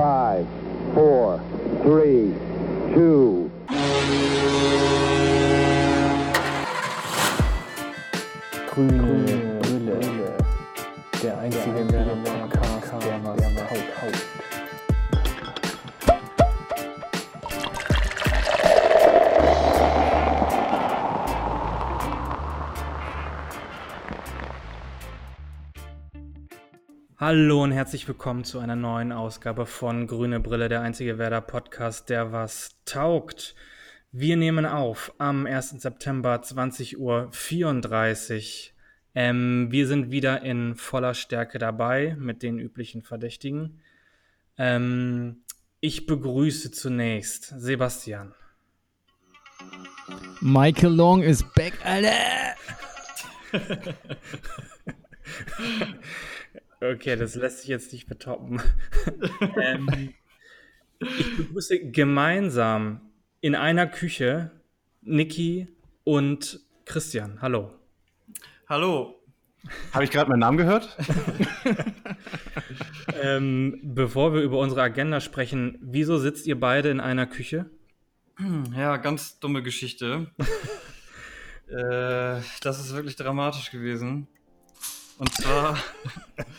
Five, four, three, two. Grüne Brille. Der einzige Podcast, der was taugt. Hallo und herzlich willkommen zu einer neuen Ausgabe von Grüne Brille, der einzige Werder Podcast, der was taugt. Wir nehmen auf am 1. September 20.34 Uhr. Ähm, wir sind wieder in voller Stärke dabei mit den üblichen Verdächtigen. Ähm, ich begrüße zunächst Sebastian. Michael Long is back, Alter! Okay, das lässt sich jetzt nicht betoppen. ähm, ich begrüße gemeinsam in einer Küche Niki und Christian. Hallo. Hallo. Habe ich gerade meinen Namen gehört? Ähm, bevor wir über unsere Agenda sprechen, wieso sitzt ihr beide in einer Küche? Ja, ganz dumme Geschichte. äh, das ist wirklich dramatisch gewesen. Und zwar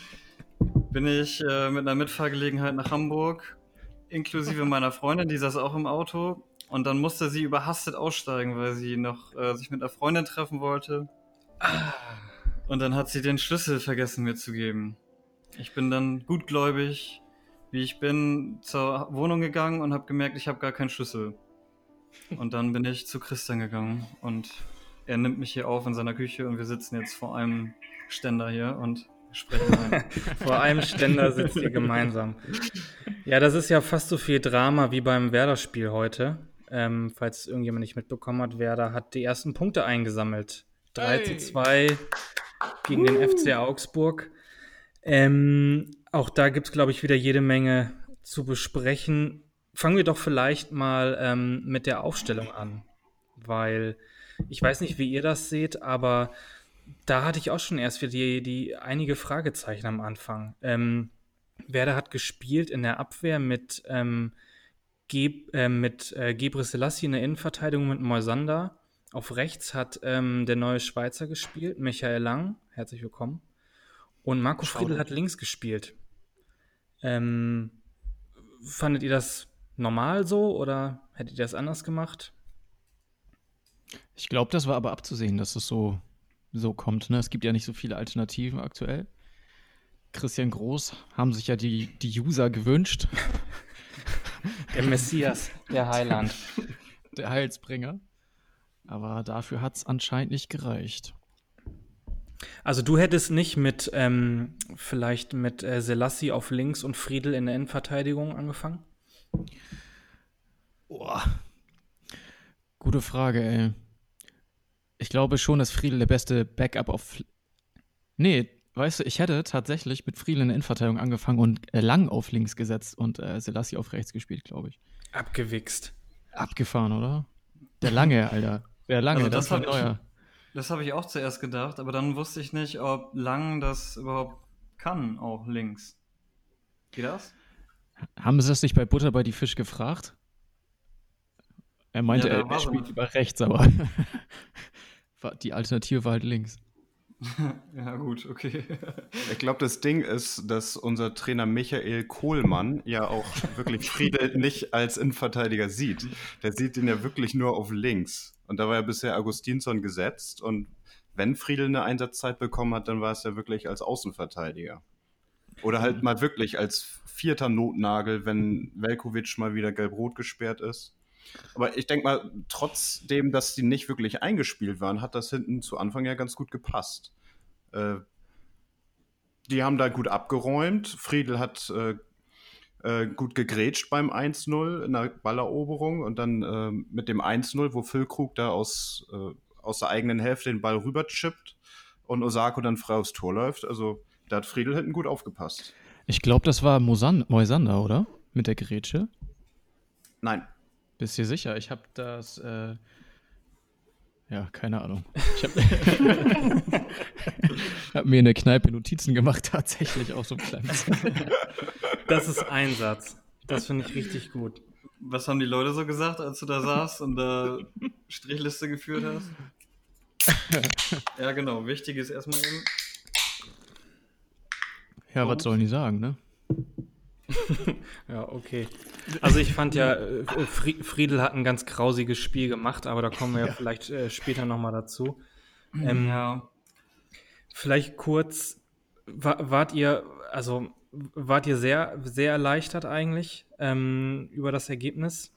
bin ich äh, mit einer Mitfahrgelegenheit nach Hamburg, inklusive meiner Freundin, die saß auch im Auto. Und dann musste sie überhastet aussteigen, weil sie noch äh, sich mit einer Freundin treffen wollte. Und dann hat sie den Schlüssel vergessen mir zu geben. Ich bin dann gutgläubig, wie ich bin, zur Wohnung gegangen und habe gemerkt, ich habe gar keinen Schlüssel. Und dann bin ich zu Christian gegangen und er nimmt mich hier auf in seiner Küche und wir sitzen jetzt vor einem Ständer hier und sprechen rein. Vor einem Ständer sitzt ihr gemeinsam. Ja, das ist ja fast so viel Drama wie beim Werder-Spiel heute. Ähm, falls irgendjemand nicht mitbekommen hat, Werder hat die ersten Punkte eingesammelt. 3 zu 2 gegen den FC Augsburg. Ähm, auch da gibt es, glaube ich, wieder jede Menge zu besprechen. Fangen wir doch vielleicht mal ähm, mit der Aufstellung an, weil ich weiß nicht, wie ihr das seht, aber da hatte ich auch schon erst wieder die, die einige Fragezeichen am Anfang. Ähm, Werder hat gespielt in der Abwehr mit, ähm, Ge äh, mit äh, Gebre Selassie in der Innenverteidigung mit Moisander. Auf rechts hat ähm, der neue Schweizer gespielt, Michael Lang. Herzlich willkommen. Und Marco Friedl hat links gespielt. Ähm, fandet ihr das normal so oder hättet ihr das anders gemacht? Ich glaube, das war aber abzusehen, dass es so, so kommt. Ne? Es gibt ja nicht so viele Alternativen aktuell. Christian Groß haben sich ja die, die User gewünscht, Der Messias, der Heiland. der Heilsbringer. Aber dafür hat es anscheinend nicht gereicht. Also du hättest nicht mit ähm, vielleicht mit äh, Selassie auf links und Friedel in der Innenverteidigung angefangen? Boah. Gute Frage, ey. Ich glaube schon, dass Friedel der beste Backup auf. Nee, weißt du, ich hätte tatsächlich mit Friedel in der Innenverteidigung angefangen und äh, Lang auf links gesetzt und äh, Selassie auf rechts gespielt, glaube ich. Abgewichst. Abgefahren, oder? Der Lange, Alter. Der Lange, Also das, das war neuer. Das habe ich auch zuerst gedacht, aber dann wusste ich nicht, ob Lang das überhaupt kann, auch links. Geht das? Haben sie das nicht bei Butter bei die Fisch gefragt? Er meinte, Ja, er, war er spielt über rechts, aber die Alternative war halt links. ja, gut, okay. Ich glaube, das Ding ist, dass unser Trainer Michael Kohlmann ja auch wirklich Friedel nicht als Innenverteidiger sieht. Der sieht ihn ja wirklich nur auf links. Und da war ja bisher Augustinsson gesetzt. Und wenn Friedel eine Einsatzzeit bekommen hat, dann war es ja wirklich als Außenverteidiger. Oder halt mal wirklich als vierter Notnagel, wenn Velkovic mal wieder gelb-rot gesperrt ist. Aber ich denke mal, trotzdem, dass die nicht wirklich eingespielt waren, hat das hinten zu Anfang ja ganz gut gepasst. Äh, die haben da gut abgeräumt. Friedel hat äh, äh, gut gegrätscht beim 1-0 in der Balleroberung und dann äh, mit dem 1-0, wo Füllkrug da aus, äh, aus der eigenen Hälfte den Ball rüberchippt und Osako dann frei aufs Tor läuft. Also da hat Friedel hinten gut aufgepasst. Ich glaube, das war Mosan Moisander, oder? Mit der Grätsche. Nein, Bist du sicher? Ich habe das. Äh, ja, keine Ahnung. Ich habe hab mir in der Kneipe Notizen gemacht, tatsächlich auch so ein kleines. Das ist Einsatz. Das finde ich richtig gut. Was haben die Leute so gesagt, als du da saßt und da Strichliste geführt hast? ja, genau. Wichtig ist erstmal eben. Ja, was sollen die sagen, ne? Ja, okay. Also ich fand ja, äh, Fri- Friedel hat ein ganz grausiges Spiel gemacht, aber da kommen wir ja, vielleicht äh, später nochmal dazu. Ähm, Ja. Vielleicht kurz, wa wart ihr, also wart ihr sehr, sehr erleichtert eigentlich ähm, über das Ergebnis?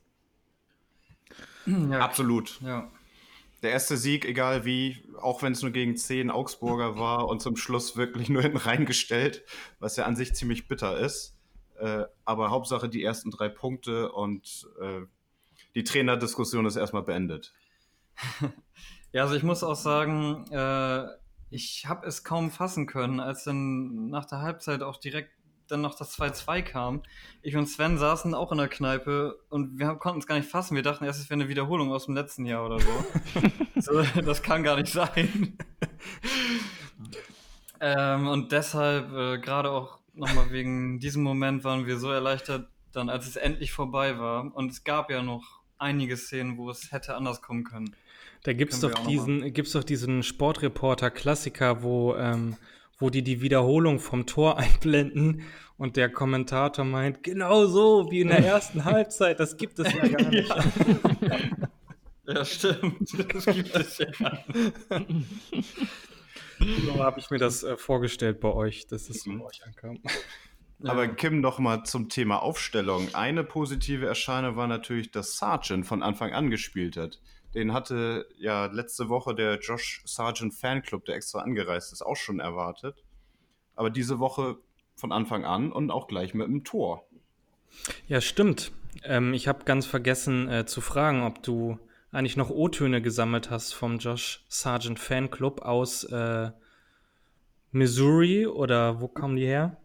ja. Absolut. Ja. Der erste Sieg, egal wie, auch wenn es nur gegen 10 Augsburger war und zum Schluss wirklich nur hinten reingestellt, was ja an sich ziemlich bitter ist. Äh, aber Hauptsache die ersten drei Punkte und äh, die Trainerdiskussion ist erstmal beendet. Ja, also ich muss auch sagen, äh, ich habe es kaum fassen können, als dann nach der Halbzeit auch direkt dann noch das 2-2 kam. Ich und Sven saßen auch in der Kneipe und wir konnten es gar nicht fassen. Wir dachten erst, es wäre eine Wiederholung aus dem letzten Jahr oder so. so das kann gar nicht sein. ähm, und deshalb, äh, gerade auch nochmal wegen diesem Moment, waren wir so erleichtert, dann als es endlich vorbei war. Und es gab ja noch einige Szenen, wo es hätte anders kommen können. Da Können wir doch diesen, gibt's doch diesen Sportreporter-Klassiker, wo, ähm, wo die die Wiederholung vom Tor einblenden und der Kommentator meint, genau so wie in der ersten Halbzeit, das gibt es ja gar nicht. Ja, stimmt. Das gibt es ja. So habe ich mir das äh, vorgestellt bei euch, dass es Mhm. bei euch ankam. Aber Kim, noch mal zum Thema Aufstellung. Eine positive Erscheinung war natürlich, dass Sargent von Anfang an gespielt hat. Den hatte ja letzte Woche der Josh Sargent Fanclub, der extra angereist ist, auch schon erwartet. Aber diese Woche von Anfang an und auch gleich mit dem Tor. Ja, stimmt. Ähm, ich habe ganz vergessen äh, zu fragen, ob du eigentlich noch O-Töne gesammelt hast vom Josh Sargent Fanclub aus äh, Missouri oder wo kommen die her?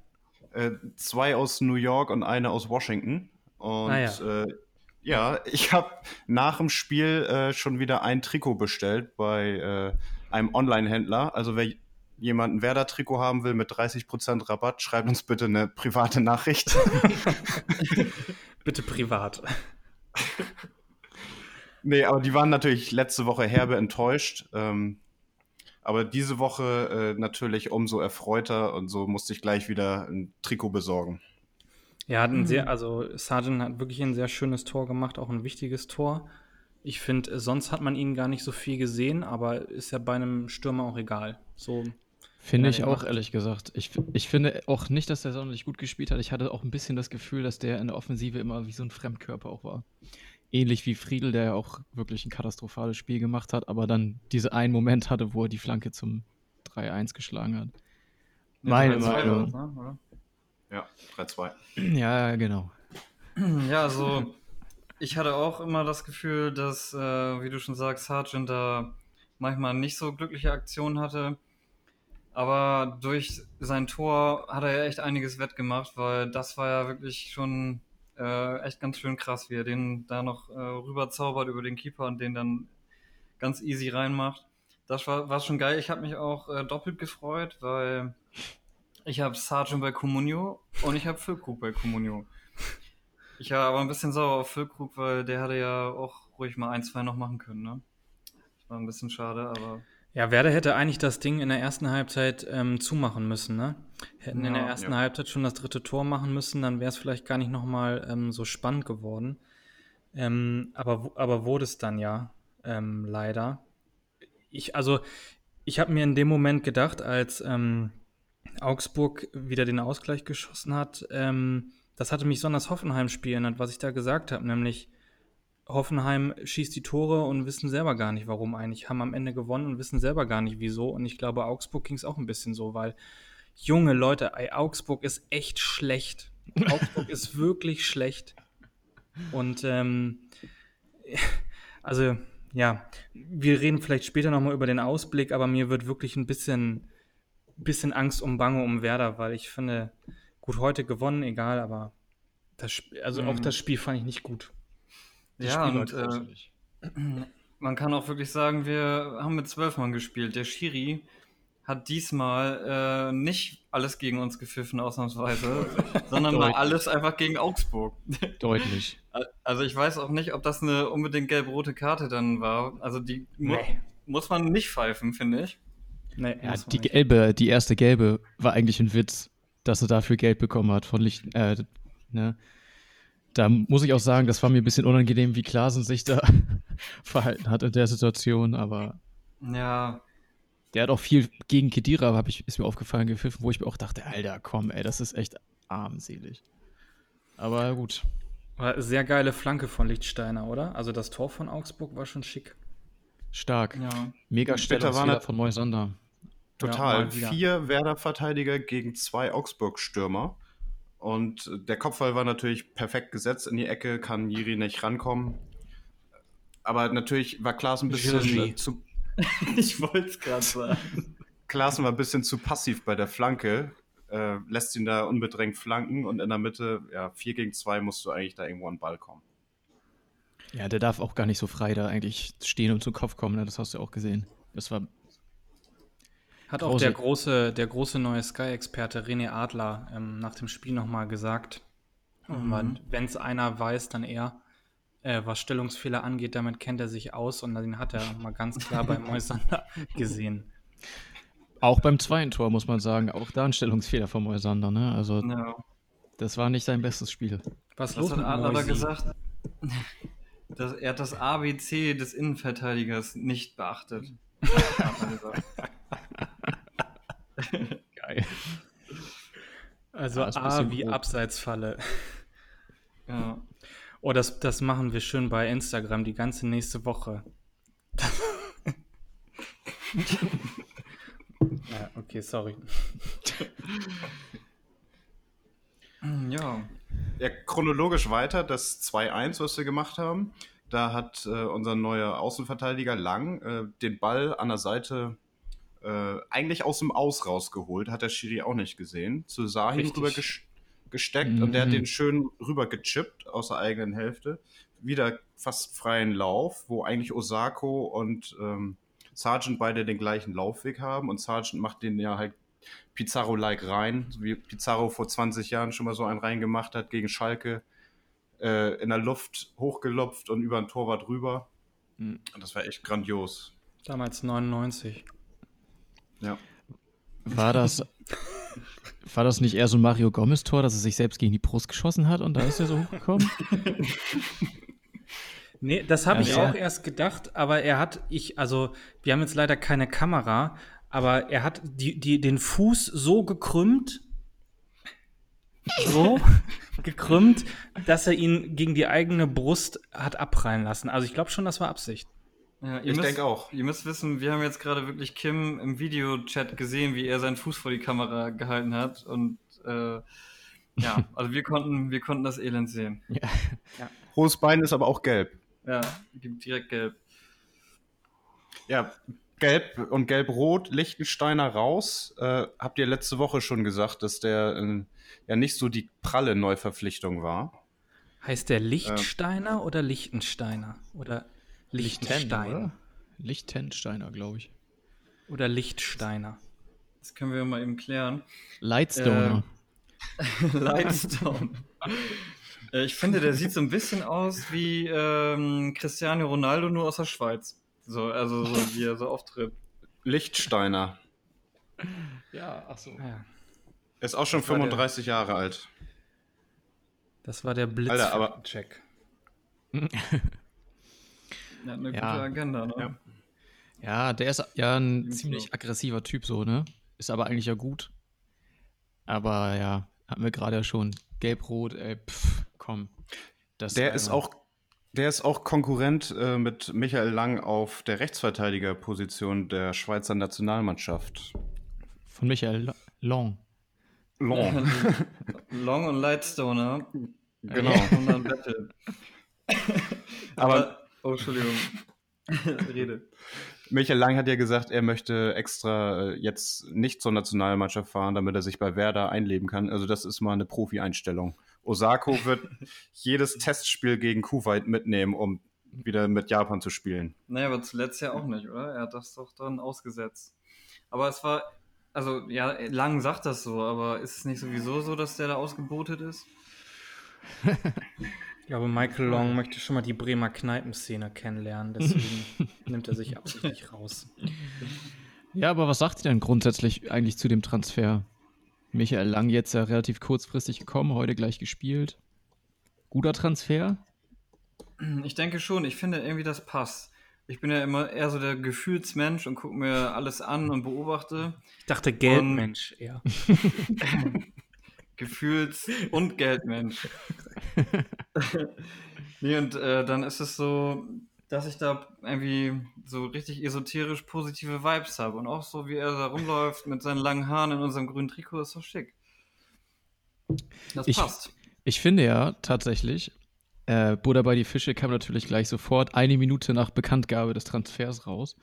Äh, zwei aus New York und eine aus Washington. Und Ah, ja. Äh, ja, ich habe nach dem Spiel äh, schon wieder ein Trikot bestellt bei äh, einem Online-Händler. Also wer jemand ein Werder-Trikot haben will mit 30% Rabatt, schreibt uns bitte eine private Nachricht. Bitte privat. Nee, aber die waren natürlich letzte Woche herbe enttäuscht. Ähm, aber diese Woche äh, natürlich umso erfreuter und so musste ich gleich wieder ein Trikot besorgen. Ja, hat ein sehr, also Sargent hat wirklich ein sehr schönes Tor gemacht, auch ein wichtiges Tor. Ich finde, sonst hat man ihn gar nicht so viel gesehen, aber ist ja bei einem Stürmer auch egal. So, Finde ich auch, macht- ehrlich gesagt. Ich, ich finde auch nicht, dass der sonderlich gut gespielt hat. Ich hatte auch ein bisschen das Gefühl, dass der in der Offensive immer wie so ein Fremdkörper auch war. Ähnlich wie Friedel, der ja auch wirklich ein katastrophales Spiel gemacht hat, aber dann diese einen Moment hatte, wo er die Flanke zum 3-1 geschlagen hat. Meine Ja, zwei Meinung. ne? Ja, 3-2. Ja, genau. Ja, also ich hatte auch immer das Gefühl, dass, äh, wie du schon sagst, Sargent da manchmal nicht so glückliche Aktionen hatte. Aber durch sein Tor hat er ja echt einiges wettgemacht, weil das war ja wirklich schon äh, echt ganz schön krass, wie er den da noch äh, rüberzaubert über den Keeper und den dann ganz easy reinmacht. Das war, war schon geil. Ich habe mich auch äh, doppelt gefreut, weil ich habe Sargent bei Comunio und ich habe Füllkrug bei Comunio. Ich war aber ein bisschen sauer auf Füllkrug, weil der hatte ja auch ruhig mal ein, zwei noch machen können, ne? War ein bisschen schade, aber Ja, Werder hätte eigentlich das Ding in der ersten Halbzeit ähm, zumachen müssen, ne? Hätten in der Ja, ersten ja. Halbzeit schon das dritte Tor machen müssen, dann wäre es vielleicht gar nicht nochmal ähm, so spannend geworden. Ähm, aber, aber wurde es dann ja, ähm, leider. Ich, also, ich habe mir in dem Moment gedacht, als ähm, Augsburg wieder den Ausgleich geschossen hat, ähm, das hatte mich so an das Hoffenheim-Spiel erinnert, was ich da gesagt habe, nämlich Hoffenheim schießt die Tore und wissen selber gar nicht, warum eigentlich. Haben am Ende gewonnen und wissen selber gar nicht, wieso. Und ich glaube, Augsburg ging es auch ein bisschen so, weil, junge Leute, ey, Augsburg ist echt schlecht. Augsburg ist wirklich schlecht. Und, ähm, also, ja, wir reden vielleicht später nochmal über den Ausblick, aber mir wird wirklich ein bisschen, bisschen Angst um Bange um Werder, weil ich finde, gut, heute gewonnen, egal, aber das, also auch Mhm. das Spiel fand ich nicht gut. Das ja, und äh, man kann auch wirklich sagen, wir haben mit zwölf Mann gespielt. Der Schiri hat diesmal äh, nicht alles gegen uns gepfiffen, ausnahmsweise, sondern mal alles einfach gegen Augsburg. Deutlich. Also ich weiß auch nicht, ob das eine unbedingt gelb-rote Karte dann war. Also die mu Nee. muss man nicht pfeifen, finde ich. Nee, Ja, die nicht. gelbe, die erste gelbe war eigentlich ein Witz, dass er dafür Geld bekommen hat von Licht. Äh, ne? Da muss ich auch sagen, das war mir ein bisschen unangenehm, wie Klaasen sich da verhalten hat in der Situation, aber Ja, der hat auch viel gegen Kedira, hab ich, ist mir aufgefallen, gepfiffen, wo ich mir auch dachte, Alter, komm, ey, das ist echt armselig. Aber gut. War Sehr geile Flanke von Lichtsteiner, oder? Also das Tor von Augsburg war schon schick. Stark. ja. Mega Später war von Moisander. Total. wieder. Vier Werder-Verteidiger gegen zwei Augsburg-Stürmer. Und der Kopfball war natürlich perfekt gesetzt in die Ecke, kann Jiri nicht rankommen. Aber natürlich war Klaas ein bisschen Jiri. zu, Ich wollte es gerade sagen. Klaassen war ein bisschen zu passiv bei der Flanke. Äh, lässt ihn da unbedrängt flanken und in der Mitte, ja, 4 gegen 2 musst du eigentlich da irgendwo an den Ball kommen. Ja, der darf auch gar nicht so frei da eigentlich stehen und zum Kopf kommen, ne? das hast du auch gesehen. Das war Hat auch der große, der große neue Sky-Experte René Adler ähm, nach dem Spiel nochmal gesagt. Wenn es einer weiß, dann er. Äh, was Stellungsfehler angeht, damit kennt er sich aus und den hat er mal ganz klar bei Moisander gesehen. auch beim zweiten Tor, muss man sagen, auch da ein Stellungsfehler von Moisander. Ne? Also, Ja. das war nicht sein bestes Spiel. Was Was hat Adler Moisi? gesagt? Das, er hat das ABC des Innenverteidigers nicht beachtet. Geil. Also Ja, A wie grob. Abseitsfalle. ja. Oh, das, das machen wir schön bei Instagram die ganze nächste Woche. ja, okay, sorry. ja. Ja, chronologisch weiter, das 2-1, was wir gemacht haben. Da hat äh, unser neuer Außenverteidiger Lang äh, den Ball an der Seite äh, eigentlich aus dem Aus rausgeholt. Hat der Schiri auch nicht gesehen. Zu Sahin Richtig. rüber ges gesteckt und der hat Mhm. den schön rüber gechippt aus der eigenen Hälfte. Wieder fast freien Lauf, wo eigentlich Osako und ähm, Sargent beide den gleichen Laufweg haben und Sargent macht den ja halt Pizarro-like rein, so wie Pizarro vor 20 Jahren schon mal so einen reingemacht hat gegen Schalke. Äh, in der Luft hochgelupft und über ein Torwart rüber. Mhm. Und das war echt grandios. Damals 99. Ja. War das, war das nicht eher so ein Mario Gomez-Tor, dass er sich selbst gegen die Brust geschossen hat und da ist er so hochgekommen? Nee, das habe Ja, ich ja. auch erst gedacht, aber er hat, ich, also, wir haben jetzt leider keine Kamera, aber er hat die, die, den Fuß so gekrümmt, so gekrümmt, dass er ihn gegen die eigene Brust hat abprallen lassen. Also ich glaube schon, das war Absicht. Ja, ihr Ich müsst- denke auch. Ihr müsst wissen, wir haben jetzt gerade wirklich Kim im Videochat gesehen, wie er seinen Fuß vor die Kamera gehalten hat. Und äh, ja, also wir konnten, wir konnten das Elend sehen. Hohes Bein ist aber auch gelb. Ja, gibt direkt gelb. Ja, gelb und gelb-rot, Lichtensteiner raus. Äh, habt ihr letzte Woche schon gesagt, dass der äh, ja nicht so die pralle Neuverpflichtung war? Heißt der Lichtsteiner oder Lichtensteiner? Oder Lichtenstein? oder? Lichtensteiner, glaube ich. Oder Lichtsteiner? Das können wir mal eben klären. Lightstoner. Lightstone. Äh, ich finde, der sieht so ein bisschen aus wie ähm, Cristiano Ronaldo, nur aus der Schweiz. So, also so wie er so auftritt. Lichtsteiner. ja, ach so. Ja, Ist auch schon Das war der- 35 Jahre alt. das war der Blitz. Alter, aber- Check. Er hat eine Ja. gute Agenda, ne? Ja. Ja, der ist ja ein Stimmt ziemlich so. aggressiver Typ, so, ne? Ist aber eigentlich ja gut. Aber ja, hatten wir gerade ja schon. Gelb-Rot, ey, pff, komm. Das Der ist auch, der ist auch Konkurrent äh, mit Michael Lang auf der Rechtsverteidigerposition der Schweizer Nationalmannschaft. Von Michael Lo- Long. Long. Long und Lightstoner. genau. Und dann Battle. Aber Oh, Entschuldigung. Rede. Michael Lang hat ja gesagt, er möchte extra äh, jetzt nicht zur Nationalmannschaft fahren, damit er sich bei Werder einleben kann. Also das ist mal eine Profi-Einstellung. Osako wird jedes Testspiel gegen Kuwait mitnehmen, um wieder mit Japan zu spielen. Naja, aber zuletzt ja auch nicht, oder? Er hat das doch dann ausgesetzt. Aber es war Also, ja, Lang sagt das so, aber ist es nicht sowieso so, dass der da ausgebotet ist? Ich glaube, Michael Long möchte schon mal die Bremer Kneipenszene kennenlernen, deswegen nimmt er sich absichtlich raus. Ja, aber was sagt ihr denn grundsätzlich eigentlich zu dem Transfer? Michael Lang jetzt ja relativ kurzfristig gekommen, heute gleich gespielt. Guter Transfer? Ich denke schon, ich finde irgendwie, das passt. Ich bin ja immer eher so der Gefühlsmensch und gucke mir alles an und beobachte. Ich dachte Geldmensch eher. Gefühls- und Geldmensch. nee, und äh, dann ist es so, dass ich da irgendwie so richtig esoterisch positive Vibes habe. Und auch so, wie er da rumläuft mit seinen langen Haaren in unserem grünen Trikot, ist so schick. Das Ich- passt. Ich finde ja tatsächlich, äh, Buddha bei die Fische kam natürlich gleich sofort eine Minute nach Bekanntgabe des Transfers raus.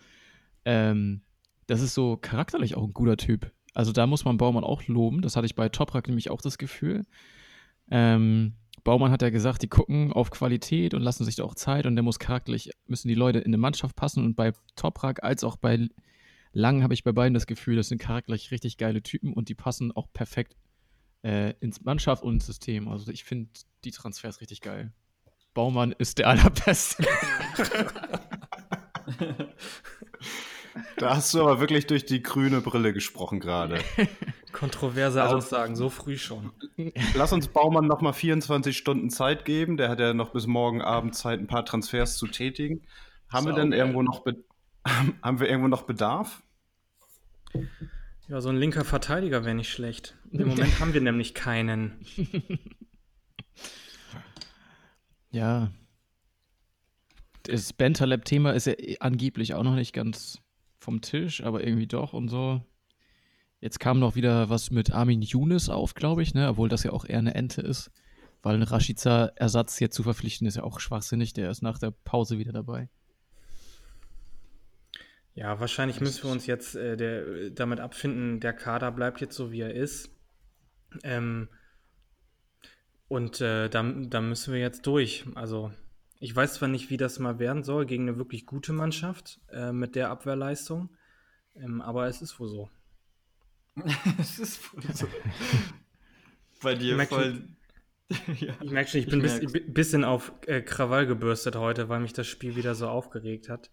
Ähm, das ist so charakterlich auch ein guter Typ. Also da muss man Baumann auch loben. Das hatte ich bei Toprak nämlich auch das Gefühl. Ähm, Baumann hat ja gesagt, die gucken auf Qualität und lassen sich da auch Zeit und der muss charakterlich, müssen die Leute in eine Mannschaft passen und bei Toprak als auch bei Lang habe ich bei beiden das Gefühl, das sind charakterlich richtig geile Typen und die passen auch perfekt äh, ins Mannschaft und ins System. Also ich finde die Transfers richtig geil. Baumann ist der allerbeste. Da hast du aber wirklich durch die grüne Brille gesprochen gerade. Kontroverse Also- Aussagen, so früh schon. Lass uns Baumann noch mal 24 Stunden Zeit geben. Der hat ja noch bis morgen Abend Zeit, ein paar Transfers zu tätigen. Haben wir denn Saugeil. irgendwo noch, Be haben wir irgendwo noch Bedarf? Ja, so ein linker Verteidiger wäre nicht schlecht. Im Moment haben wir nämlich keinen. Ja. Das Bentaleb-Thema ist ja eh angeblich auch noch nicht ganz vom Tisch, aber irgendwie doch und so. Jetzt kam noch wieder was mit Armin Younes auf, glaube ich, ne? obwohl das ja auch eher eine Ente ist. Weil ein Rashica-Ersatz jetzt zu verpflichten ist ja auch schwachsinnig. Der ist nach der Pause wieder dabei. Ja, wahrscheinlich müssen wir uns jetzt äh, der, damit abfinden, der Kader bleibt jetzt so, wie er ist. Ähm, und äh, da, da müssen wir jetzt durch. Also, ich weiß zwar nicht, wie das mal werden soll gegen eine wirklich gute Mannschaft äh, mit der Abwehrleistung, ähm, aber es ist wohl so. Es ist voll so. Bei dir Merkst du- voll. ja. Ich merke schon, ich Ich bin ein bis, bisschen auf äh, Krawall gebürstet heute, weil mich das Spiel wieder so aufgeregt hat.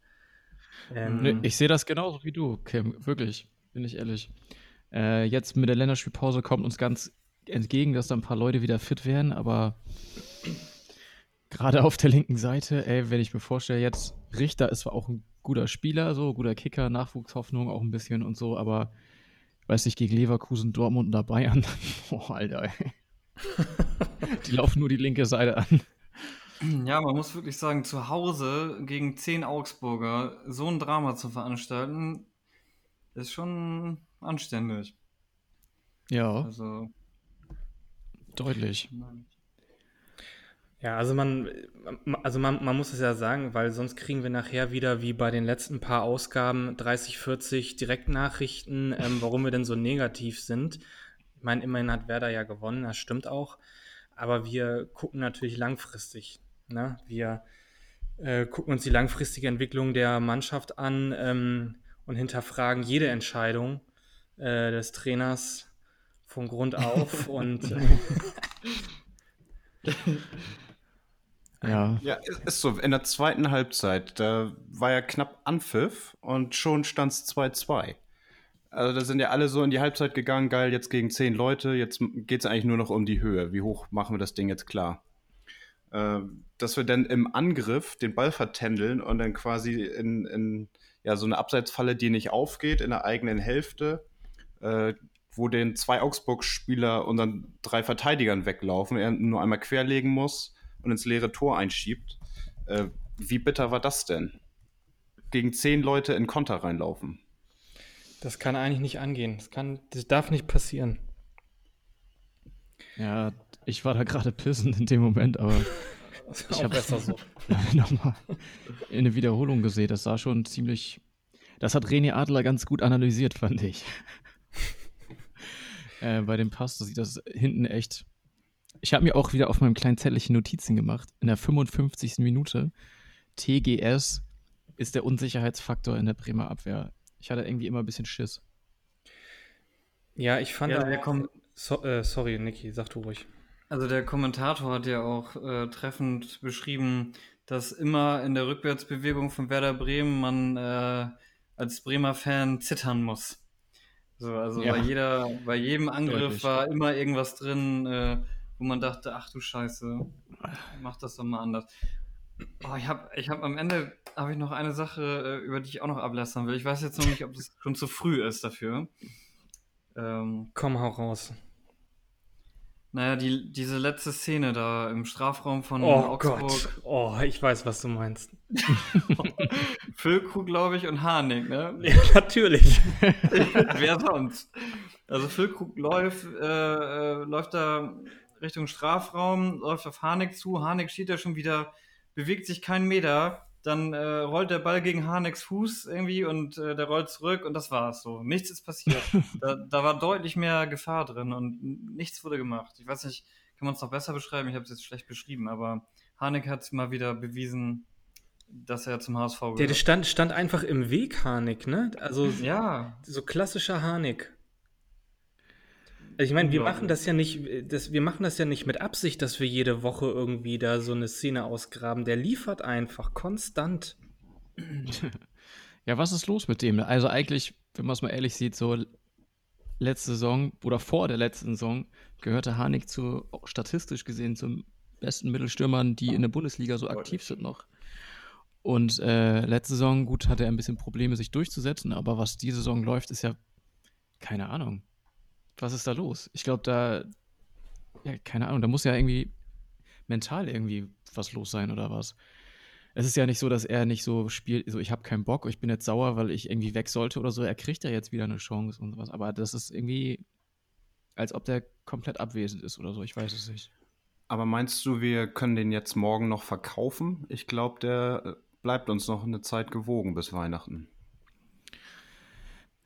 Ähm, Nee, ich sehe das genauso wie du, Kim. Wirklich, bin ich ehrlich. Äh, jetzt mit der Länderspielpause kommt uns ganz entgegen, dass da ein paar Leute wieder fit werden, aber gerade auf der linken Seite, ey, wenn ich mir vorstelle, jetzt Richter ist zwar auch ein guter Spieler, so guter Kicker, Nachwuchshoffnung auch ein bisschen und so, aber weiß nicht, gegen Leverkusen, Dortmund oder Bayern, boah, Alter, ey. Die laufen nur die linke Seite an. Ja, man muss wirklich sagen, zu Hause gegen 10 Augsburger so ein Drama zu veranstalten, ist schon anständig. Ja, Also, deutlich. Ja, also man, also man, man muss es ja sagen, weil sonst kriegen wir nachher wieder wie bei den letzten paar Ausgaben 30, 40 Direktnachrichten, ähm, warum wir denn so negativ sind. Ich meine, immerhin hat Werder ja gewonnen, das stimmt auch. Aber wir gucken natürlich langfristig. Ne? Wir äh, gucken uns die langfristige Entwicklung der Mannschaft an ähm, und hinterfragen jede Entscheidung äh, des Trainers von Grund auf. und äh, Ja. Ja, ist- so. In der zweiten Halbzeit, da war ja knapp Anpfiff und schon stand es 2-2. Also da sind ja alle so in die Halbzeit gegangen, geil, jetzt gegen zehn Leute, jetzt geht es eigentlich nur noch um die Höhe. Wie hoch machen wir das Ding jetzt klar? Äh, dass wir dann im Angriff den Ball vertändeln und dann quasi in, in ja, so eine Abseitsfalle, die nicht aufgeht, in der eigenen Hälfte, äh, wo den zwei Augsburg-Spieler unseren drei Verteidigern weglaufen, er nur einmal querlegen muss und ins leere Tor einschiebt. Äh, wie bitter war das denn? Gegen zehn Leute in Konter reinlaufen. Das kann eigentlich nicht angehen. Das, kann, das darf nicht passieren. Ja, ich war da gerade pissen in dem Moment, aber Ich auch hab- besser so. nochmal in eine Wiederholung gesehen. Das sah schon ziemlich. Das hat René Adler ganz gut analysiert, fand ich. äh, bei dem Pass sieht das hinten echt. Ich habe mir auch wieder auf meinem kleinen Zettelchen Notizen gemacht. In der 55. Minute. TGS ist der Unsicherheitsfaktor in der Bremer Abwehr. Ich hatte irgendwie immer ein bisschen Schiss. Ja, ich fand Ja, der kommt. so, äh, sorry, Niki, sag du ruhig. Also der Kommentator hat ja auch äh, treffend beschrieben, dass immer in der Rückwärtsbewegung von Werder Bremen man äh, als Bremer Fan zittern muss. So, also Ja. bei jeder, bei jedem Angriff Deutlich. war immer irgendwas drin, äh, wo man dachte, ach du Scheiße, mach das doch mal anders. Oh, ich habe ich hab am Ende habe ich noch eine Sache, äh, über die ich auch noch ablästern will. Ich weiß jetzt noch nicht, ob es schon zu früh ist dafür. Ähm, Komm, hau raus. naja, die, diese letzte Szene da im Strafraum von Oh Augsburg. Gott. Oh, ich weiß, was du meinst. Füllkrug, glaube ich, und Harnik, ne? Ja, natürlich. Wer sonst? Also Füllkrug läuft, äh, äh, läuft da Richtung Strafraum, läuft auf Harnik zu. Harnik steht da schon wieder, bewegt sich keinen Meter. Dann äh, rollt der Ball gegen Harniks Fuß irgendwie und äh, der rollt zurück und das war's so. Nichts ist passiert. da, da war deutlich mehr Gefahr drin und nichts wurde gemacht. Ich weiß nicht, kann man es noch besser beschreiben? Ich habe es jetzt schlecht beschrieben, aber Harnik hat mal wieder bewiesen, dass er zum HSV gehört. Der, der stand, stand einfach im Weg, Harnik, ne? Also ja, so klassischer Harnik. Also ich meine, wir machen das ja nicht, das, wir machen das ja nicht mit Absicht, dass wir jede Woche irgendwie da so eine Szene ausgraben. Der liefert einfach konstant. Ja, was ist los mit dem? Also eigentlich, wenn man es mal ehrlich sieht, so letzte Saison oder vor der letzten Saison gehörte Harnik zu, statistisch gesehen, zum besten Mittelstürmern, die in der Bundesliga so aktiv sind noch. Und äh, letzte Saison, gut, hatte er ein bisschen Probleme, sich durchzusetzen, aber was diese Saison läuft, ist ja keine Ahnung. Was ist da los? Ich glaube, da, ja, keine Ahnung, da muss ja irgendwie mental irgendwie was los sein oder was. Es ist ja nicht so, dass er nicht so spielt, so ich habe keinen Bock, ich bin jetzt sauer, weil ich irgendwie weg sollte oder so. Er kriegt ja jetzt wieder eine Chance und sowas. Aber das ist irgendwie, als ob der komplett abwesend ist oder so. Ich weiß es nicht. Aber meinst du, wir können den jetzt morgen noch verkaufen? Ich glaube, der äh, bleibt uns noch eine Zeit gewogen bis Weihnachten.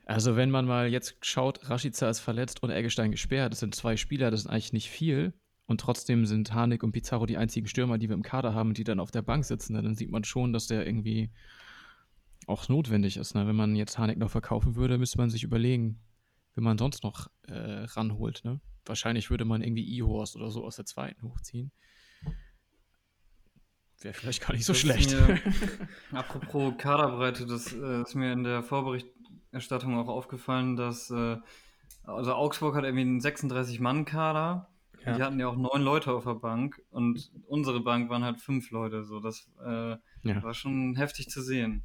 Also, wenn man mal jetzt schaut, Rashica ist verletzt und Eggestein gesperrt. Das sind zwei Spieler, das ist eigentlich nicht viel. Und trotzdem sind Harnik und Pizarro die einzigen Stürmer, die wir im Kader haben, die dann auf der Bank sitzen. Dann sieht man schon, dass der irgendwie auch notwendig ist. Ne? Wenn man jetzt Harnik noch verkaufen würde, müsste man sich überlegen, wenn man sonst noch äh, ranholt. Ne? Wahrscheinlich würde man irgendwie Ihorst oder so aus der zweiten hochziehen. Wäre vielleicht gar nicht so schlecht. mir- Apropos Kaderbreite, das äh, ist mir in der Vorberichterstattung auch aufgefallen, dass äh, also Augsburg hat irgendwie einen 36-Mann-Kader. Ja. Die hatten ja auch neun Leute auf der Bank und unsere Bank waren halt fünf Leute. So, das äh, Ja. war schon heftig zu sehen.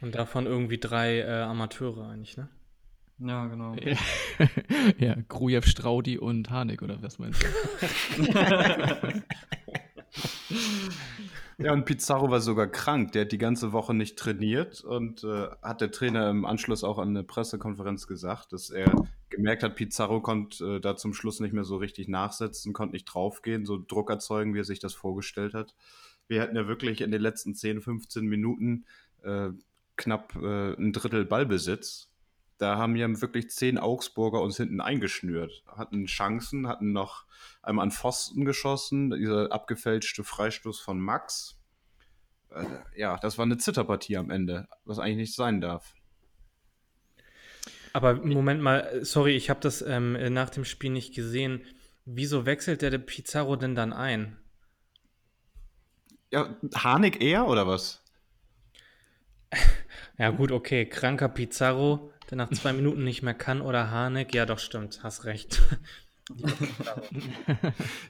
Und davon irgendwie drei äh, Amateure eigentlich, ne? Ja, genau. Ja, ja Grujew, Straudi und Harnik, oder was meinst du? Ja, und Pizarro war sogar krank. Der hat die ganze Woche nicht trainiert und äh, hat der Trainer im Anschluss auch an der Pressekonferenz gesagt, dass er gemerkt hat, Pizarro konnte äh, da zum Schluss nicht mehr so richtig nachsetzen, konnte nicht draufgehen, so Druck erzeugen, wie er sich das vorgestellt hat. Wir hatten ja wirklich in den letzten 10, 15 Minuten äh, knapp äh, ein Drittel Ballbesitz. Da haben ja wirklich zehn Augsburger uns hinten eingeschnürt, hatten Chancen, hatten noch einmal an Pfosten geschossen, dieser abgefälschte Freistoß von Max. Äh, ja, das war eine Zitterpartie am Ende, was eigentlich nicht sein darf. Aber Moment mal, sorry, ich habe das ähm, nach dem Spiel nicht gesehen. Wieso wechselt der, der Pizarro denn dann ein? Ja, Harnik eher oder was? Ja, gut, okay. Kranker Pizarro, der nach zwei Minuten nicht mehr kann, oder Harnik. Ja, doch, stimmt, hast recht.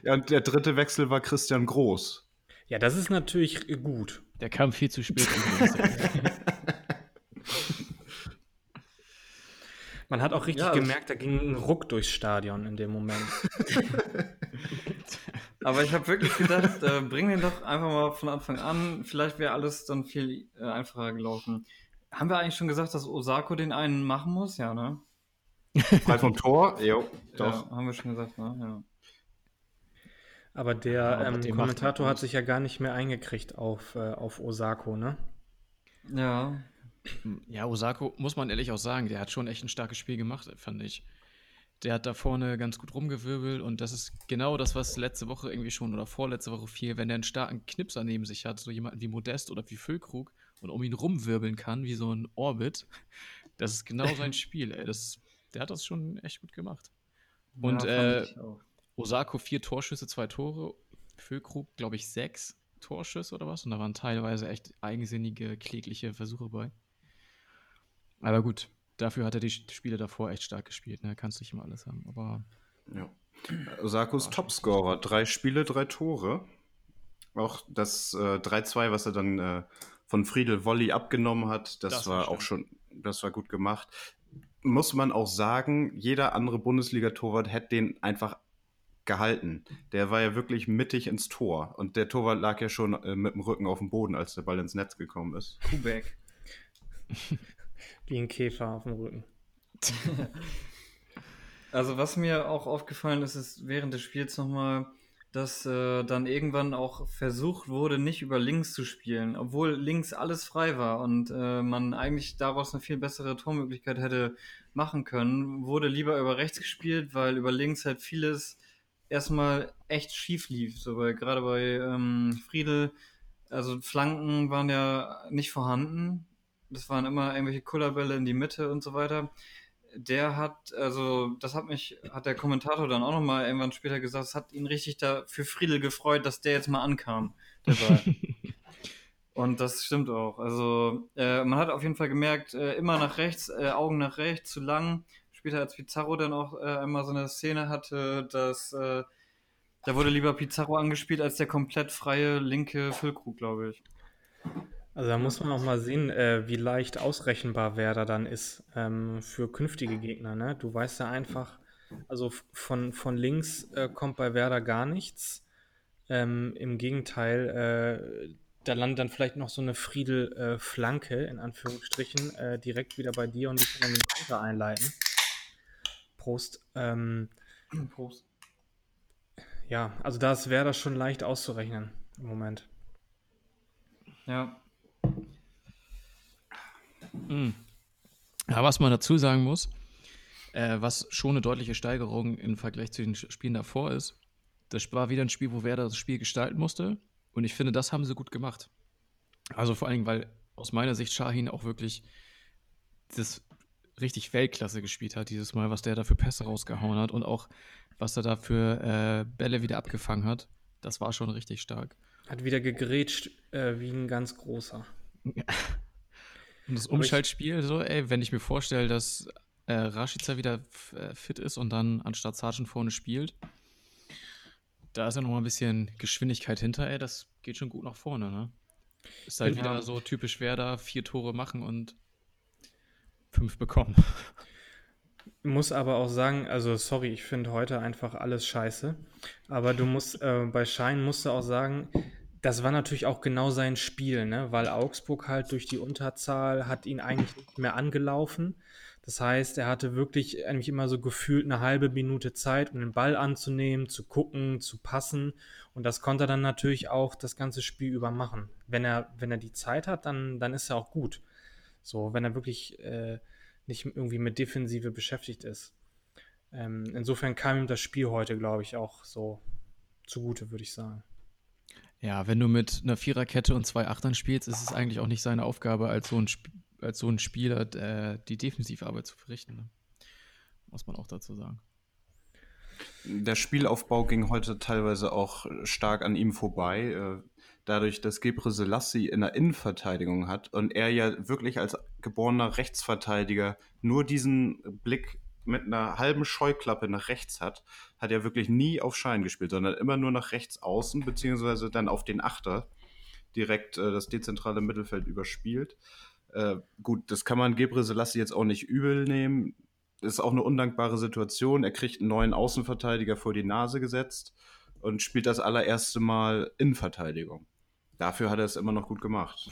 Ja, und der dritte Wechsel war Christian Groß. Ja, das ist natürlich gut. Der kam viel zu spät. Man hat auch richtig Ja, gemerkt, da ging ein Ruck durchs Stadion in dem Moment. Aber ich habe wirklich gedacht, äh, bring den doch einfach mal von Anfang an. Vielleicht wäre alles dann viel äh, einfacher gelaufen. Haben wir eigentlich schon gesagt, dass Osako den einen machen muss? Ja, ne? Frei vom Tor? Jo, Ja, haben wir schon gesagt, ne? Ja. Aber der Ja, aber ähm, Kommentator hat sich ja gar nicht mehr eingekriegt auf, äh, auf Osako, ne? Ja, Ja, Osako, muss man ehrlich auch sagen, der hat schon echt ein starkes Spiel gemacht, fand ich. Der hat da vorne ganz gut rumgewirbelt und das ist genau das, was letzte Woche irgendwie schon oder vorletzte Woche fiel, wenn der einen starken Knipser neben sich hat, so jemanden wie Modest oder wie Füllkrug und um ihn rumwirbeln kann, wie so ein Orbit. Das ist genau sein Spiel, ey. Das, der hat das schon echt gut gemacht. Und Ja, äh. Osako vier Torschüsse, zwei Tore. Füllkrug, glaube ich, sechs Torschüsse oder was. Und da waren teilweise echt eigensinnige, klägliche Versuche bei. Aber gut, dafür hat er die Spiele davor echt stark gespielt. Ne? Kannst nicht immer alles haben. Aber Ja. Osako ist Topscorer. Drei Spiele, drei Tore. Auch das äh, 3-2, was er dann äh, von Friedel Wolli abgenommen hat, das, Das war war auch schon, das war gut gemacht. Muss man auch sagen, jeder andere Bundesliga-Torwart hätte den einfach gehalten. Der war ja wirklich mittig ins Tor. Und der Torwart lag ja schon äh, mit dem Rücken auf dem Boden, als der Ball ins Netz gekommen ist. Kubek. Wie ein Käfer auf dem Rücken. Also was mir auch aufgefallen ist, ist während des Spiels nochmal, dass äh, dann irgendwann auch versucht wurde, nicht über links zu spielen, obwohl links alles frei war und äh, man eigentlich daraus eine viel bessere Tormöglichkeit hätte machen können, wurde lieber über rechts gespielt, weil über links halt vieles erstmal echt schief lief. So bei, gerade bei ähm, Friedel, also Flanken waren ja nicht vorhanden. Das waren immer irgendwelche Kullerbälle in die Mitte und so weiter der hat, also das hat mich, hat der Kommentator dann auch nochmal irgendwann später gesagt, es hat ihn richtig da für Friedel gefreut, dass der jetzt mal ankam, der Ball. Und das stimmt auch. Also äh, man hat auf jeden Fall gemerkt, äh, immer nach rechts, äh, Augen nach rechts, zu lang. Später als Pizarro dann auch äh, einmal so eine Szene hatte, dass äh, da wurde lieber Pizarro angespielt als der komplett freie linke Füllkrug, glaube ich. Also da muss man auch mal sehen, äh, wie leicht ausrechenbar Werder dann ist ähm, für künftige Gegner. Ne? Du weißt ja einfach, also von, von links äh, kommt bei Werder gar nichts. Ähm, Im Gegenteil, äh, da landet dann vielleicht noch so eine Friedel-Flanke, in Anführungsstrichen, äh, direkt wieder bei dir und die kann dann den Konter einleiten. Prost. Ähm, Prost. ja, also da ist Werder schon leicht auszurechnen im Moment. Ja. Mhm. Ja, was man dazu sagen muss, äh, was schon eine deutliche Steigerung im Vergleich zu den Spielen davor ist, das war wieder ein Spiel, wo Werder das Spiel gestalten musste. Und ich finde, das haben sie gut gemacht. Also vor allen Dingen, weil aus meiner Sicht Shahin auch wirklich das richtig Weltklasse gespielt hat, dieses Mal, was der da für Pässe rausgehauen hat und auch was er da für äh, Bälle wieder abgefangen hat. Das war schon richtig stark. Hat wieder gegrätscht äh, wie ein ganz großer. Und das Umschaltspiel, so, ey, wenn ich mir vorstelle, dass äh, Rashica wieder äh, fit ist und dann anstatt Sargent vorne spielt, da ist ja noch mal ein bisschen Geschwindigkeit hinter, ey, das geht schon gut nach vorne, ne? Ist halt Genau. wieder so typisch Werder, vier Tore machen und fünf bekommen. Muss aber auch sagen, also sorry, ich finde heute einfach alles scheiße. Aber du musst, äh, bei Schein musst du auch sagen, das war natürlich auch genau sein Spiel, ne? Weil Augsburg halt durch die Unterzahl hat ihn eigentlich nicht mehr angelaufen. Das heißt, er hatte wirklich eigentlich immer so gefühlt eine halbe Minute Zeit, um den Ball anzunehmen, zu gucken, zu passen. Und das konnte er dann natürlich auch das ganze Spiel über machen. Wenn er, wenn er die Zeit hat, dann, dann ist er auch gut. So, wenn er wirklich äh, nicht irgendwie mit Defensive beschäftigt ist. Ähm, insofern kam ihm das Spiel heute, glaube ich, auch so zugute, würde ich sagen. Ja, wenn du mit einer Viererkette und zwei Achtern spielst, ist es eigentlich auch nicht seine Aufgabe, als so ein, Sp als so ein Spieler äh, die Defensivarbeit zu verrichten. Ne? Muss man auch dazu sagen. Der Spielaufbau ging heute teilweise auch stark an ihm vorbei. äh, Dadurch, dass Gebre Selassie in der Innenverteidigung hat und er ja wirklich als geborener Rechtsverteidiger nur diesen Blick mit einer halben Scheuklappe nach rechts hat, hat er wirklich nie auf Schein gespielt, sondern immer nur nach rechts außen, beziehungsweise dann auf den Achter direkt äh, das dezentrale Mittelfeld überspielt. Äh, gut, das kann man Gebre Selassie jetzt auch nicht übel nehmen ist auch eine undankbare Situation. Er kriegt einen neuen Außenverteidiger vor die Nase gesetzt und spielt das allererste Mal Innenverteidigung. Dafür hat er es immer noch gut gemacht.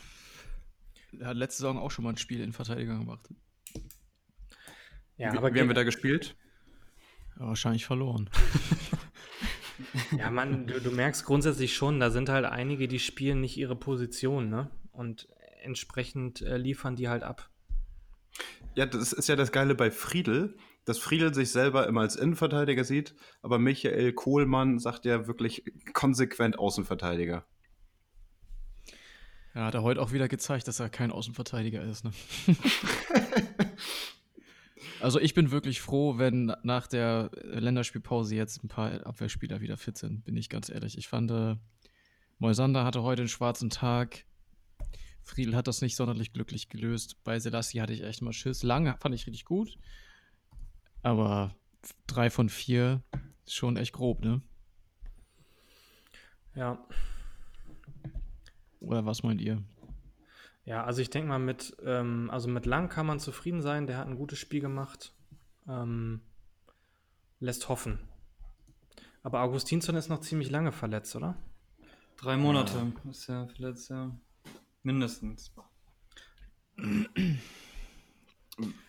Er hat letzte Saison auch schon mal ein Spiel in Verteidiger gemacht. Ja, wie, aber wie haben wir da gespielt? Ja, wahrscheinlich verloren. ja, man, du, du merkst grundsätzlich schon, da sind halt einige, die spielen nicht ihre Position, ne? Und entsprechend äh, liefern die halt ab. Ja, das ist ja das Geile bei Friedel, dass Friedel sich selber immer als Innenverteidiger sieht, aber Michael Kohlmann sagt ja wirklich konsequent Außenverteidiger. Ja, hat er heute auch wieder gezeigt, dass er kein Außenverteidiger ist. Ne? Also ich bin wirklich froh, wenn nach der Länderspielpause jetzt ein paar Abwehrspieler wieder fit sind, bin ich ganz ehrlich. Ich fand, äh, Moisander hatte heute einen schwarzen Tag. Friedel hat das nicht sonderlich glücklich gelöst. Bei Selassie hatte ich echt mal Schiss. Lange fand ich richtig gut. Aber drei von vier ist schon echt grob, ne? Ja. Oder was meint ihr? Ja, also ich denke mal, mit, ähm, also mit Lang kann man zufrieden sein. Der hat ein gutes Spiel gemacht. Ähm, lässt hoffen. Aber Augustinsson ist noch ziemlich lange verletzt, oder? Drei Monate ist ja verletzt, ja. Mindestens.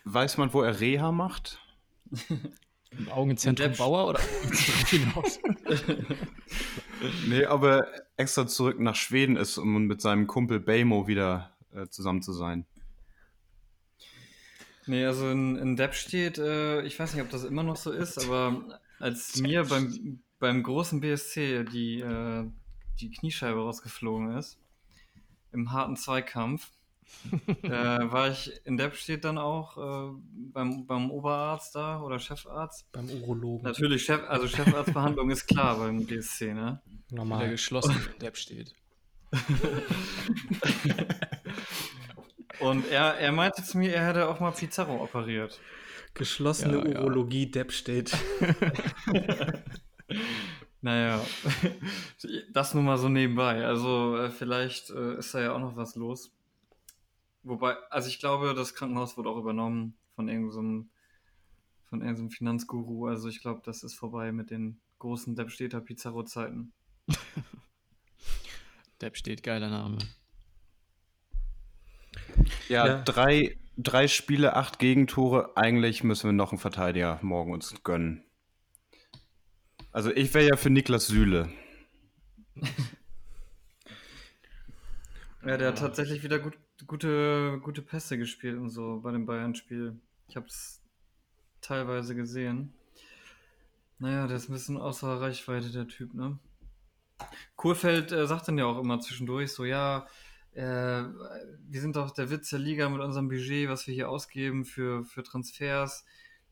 Weiß man, wo er Reha macht? Im Augenzentrum Depp- Bauer oder hinaus? Nee, aber extra zurück nach Schweden ist, um mit seinem Kumpel Baymo wieder äh, zusammen zu sein. Nee, also in, in Depp steht, äh, ich weiß nicht, ob das immer noch so ist, aber als mir beim, beim großen BSC die, äh, die Kniescheibe rausgeflogen ist, im harten Zweikampf, äh, war ich in Depp steht dann auch äh, beim, beim Oberarzt da oder Chefarzt. Beim Urologen. Natürlich, Chef, also Chefarztbehandlung ist klar beim BSC, ne? Der Normal. geschlossen im Depp steht. Und er, er meinte zu mir, er hätte auch mal Pizarro operiert. Geschlossene Ja, ja. Urologie Depp steht. Naja, das nur mal so nebenbei. Also äh, vielleicht äh, ist da ja auch noch was los. Wobei, also ich glaube, das Krankenhaus wird auch übernommen von irgendeinem von irgendeinem Finanzguru. Also ich glaube, das ist vorbei mit den großen Deppstädter Pizarro-Zeiten. Depp steht, geiler Name. Ja, Ja. Drei, drei Spiele, acht Gegentore. Eigentlich müssen wir noch einen Verteidiger morgen uns gönnen. Also ich wäre ja für Niklas Süle. Ja, der hat tatsächlich wieder gut, gute, gute Pässe gespielt und so bei dem Bayern-Spiel. Ich habe es teilweise gesehen. Naja, der ist ein bisschen außer Reichweite, der Typ, ne? Kohlfeld äh, sagt dann ja auch immer zwischendurch so, ja, äh, wir sind doch der Witz der Liga mit unserem Budget, was wir hier ausgeben für, für Transfers.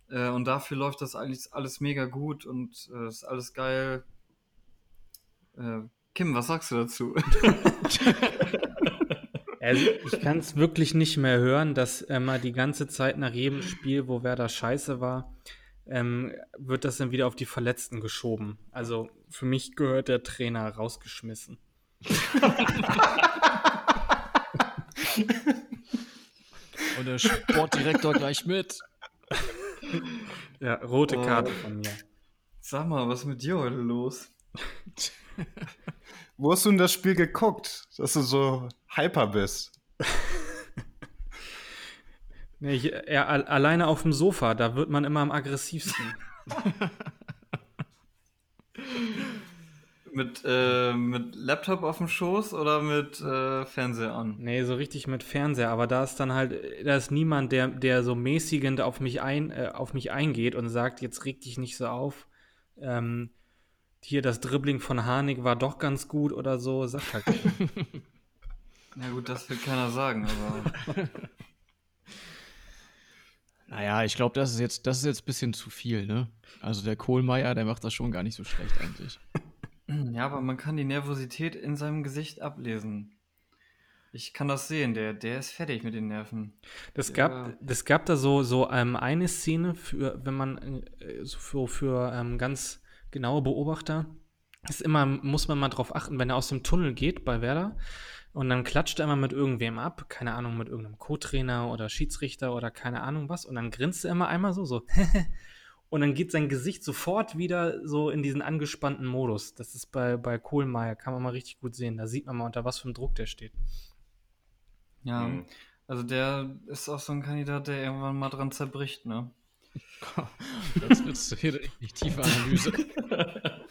Äh, und dafür läuft das eigentlich alles mega gut und äh, ist alles geil. Äh, Kim, was sagst du dazu? Also ich kann es wirklich nicht mehr hören, dass immer die ganze Zeit nach jedem Spiel, wo Werder scheiße war, ähm, wird das dann wieder auf die Verletzten geschoben. Also für mich gehört der Trainer rausgeschmissen. Und der Sportdirektor gleich mit. Ja, rote Oh. Karte von mir. Sag mal, was ist mit dir heute los? Wo hast du denn das Spiel geguckt, dass du so hyper bist? Nee, ich, er, al- alleine auf dem Sofa, da wird man immer am aggressivsten. Mit, äh, mit Laptop auf dem Schoß oder mit äh, Fernseher an? Nee, so richtig mit Fernseher, aber da ist dann halt, da ist niemand, der, der so mäßigend auf mich, ein, äh, auf mich eingeht und sagt, jetzt reg dich nicht so auf. Ähm, hier das Dribbling von Harnik war doch ganz gut oder so, sagt halt. Na gut, das will keiner sagen, aber. Naja, ich glaube, das ist jetzt, das ist jetzt ein bisschen zu viel, ne? Also der Kohlmeier, der macht das schon gar nicht so schlecht eigentlich. ja, aber man kann die Nervosität in seinem Gesicht ablesen. Ich kann das sehen, der, der ist fertig mit den Nerven. Das Ja. gab, das gab da so, so ähm, eine Szene, für, wenn man äh, so für, für ähm, ganz genaue Beobachter, ist immer, muss man mal drauf achten, wenn er aus dem Tunnel geht bei Werder und dann klatscht er immer mit irgendwem ab, keine Ahnung, mit irgendeinem Co-Trainer oder Schiedsrichter oder keine Ahnung was und dann grinst er immer einmal so, so und dann geht sein Gesicht sofort wieder so in diesen angespannten Modus. Das ist bei, bei Kohlmeier, kann man mal richtig gut sehen. Da sieht man mal, unter was für einem Druck der steht. Ja, Mhm. also der ist auch so ein Kandidat, der irgendwann mal dran zerbricht, ne? Jetzt wird's hier richtig tiefe Analyse.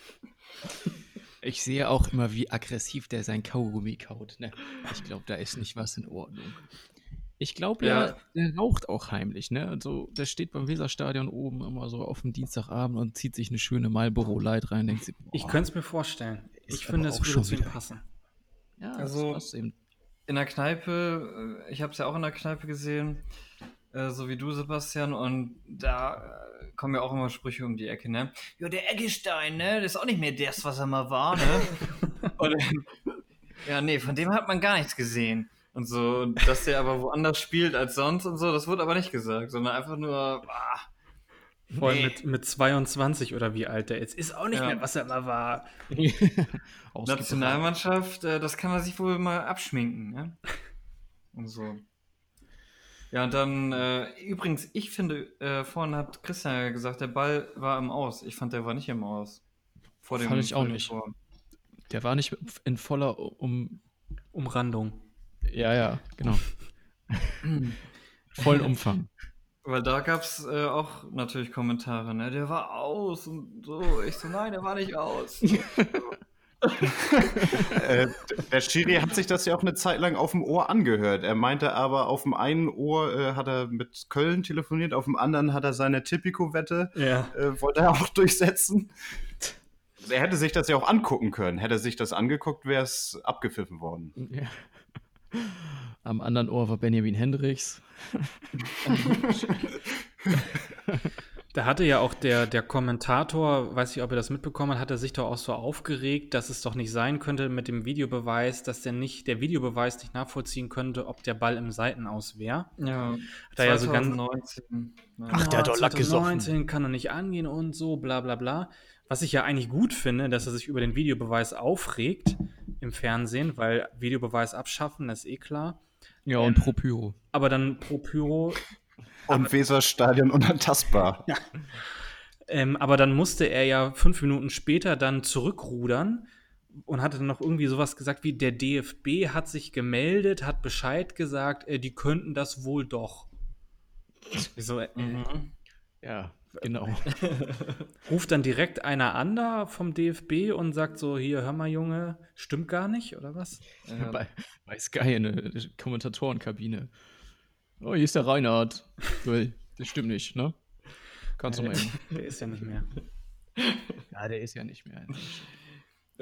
Ich sehe auch immer, wie aggressiv der sein Kaugummi kaut. Ne? Ich glaube, da ist nicht was in Ordnung. Ich glaube ja, Ja. der raucht auch heimlich. Ne? Also, der steht beim Weserstadion oben immer so auf dem Dienstagabend und zieht sich eine schöne Marlboro Light rein. Denkt sich, Ich boah, könnte es mir vorstellen. Ich finde, es würde zu ihm passen. ja, Also- das passt eben. In der Kneipe, äh, ich habe es ja auch in der Kneipe gesehen, äh, so wie du, Sebastian, und da äh, kommen ja auch immer Sprüche um die Ecke, ne? Ja, der Eggestein, ne? Das ist auch nicht mehr das, was er mal war, ne? und, ja, nee, von dem hat man gar nichts gesehen. Und so, dass der aber woanders spielt als sonst und so, das wurde aber nicht gesagt, sondern einfach nur, ah, Vor allem Nee. mit, mit 22 oder wie alt der ist. Ist auch nicht Ja. mehr, was er mal war. Nationalmannschaft, äh, das kann man sich wohl mal abschminken, ne? Und so. Ja, und dann, äh, übrigens, ich finde, äh, vorhin hat Christian ja gesagt, der Ball war im Aus. Ich fand, der war nicht im Aus. Vor dem, Fand ich vor auch nicht. Tor. Der war nicht in voller um. Umrandung. Ja, ja, genau. Vollen Umfang. Weil da gab es äh, auch natürlich Kommentare, ne? Der war aus und so. Ich so, nein, der war nicht aus. Äh, der Schiri hat sich das ja auch eine Zeit lang auf dem Ohr angehört. Er meinte aber, auf dem einen Ohr äh, hat er mit Köln telefoniert, auf dem anderen hat er seine Tipico-Wette, Ja. äh, wollte er auch durchsetzen. Er hätte sich das ja auch angucken können. Hätte er sich das angeguckt, wäre es abgepfiffen worden. Ja. Am anderen Ohr war Benjamin Hendricks. Da hatte ja auch der, der Kommentator, weiß ich, ob er das mitbekommen hat, hat er sich doch auch so aufgeregt, dass es doch nicht sein könnte mit dem Videobeweis, dass der nicht, der Videobeweis nicht nachvollziehen könnte, ob der Ball im Seitenaus wäre. ja, Da ja so ganz- 2019. Ja. Ach, der hat doch Lack gesoffen. 2019 kann doch nicht angehen und so, bla bla bla. Was ich ja eigentlich gut finde, dass er sich über den Videobeweis aufregt im Fernsehen, weil Videobeweis abschaffen, das ist eh klar. Ja, und Pro Pyro. Aber dann pro Pyro Und Weserstadion unantastbar. Ähm, aber dann musste er ja fünf Minuten später dann zurückrudern und hatte dann noch irgendwie sowas gesagt wie, der DFB hat sich gemeldet, hat Bescheid gesagt, äh, die könnten das wohl doch. Wieso, äh, Mhm. Ja, genau. ruft dann direkt einer an da vom DFB und sagt so, hier, hör mal, Junge, stimmt gar nicht, oder was? Ja. bei, bei Sky in der Kommentatorenkabine. Oh, hier ist der Reinhard. Das stimmt nicht, ne? Kannst du mal eben. Der ist ja nicht mehr. Ja, der ist ja nicht mehr.